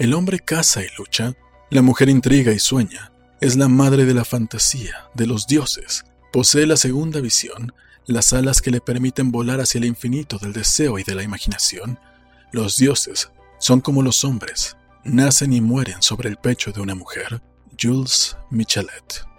El hombre caza y lucha, la mujer intriga y sueña, es la madre de la fantasía, de los dioses, posee la segunda visión, las alas que le permiten volar hacia el infinito del deseo y de la imaginación. Los dioses son como los hombres, nacen y mueren sobre el pecho de una mujer. Jules Michelet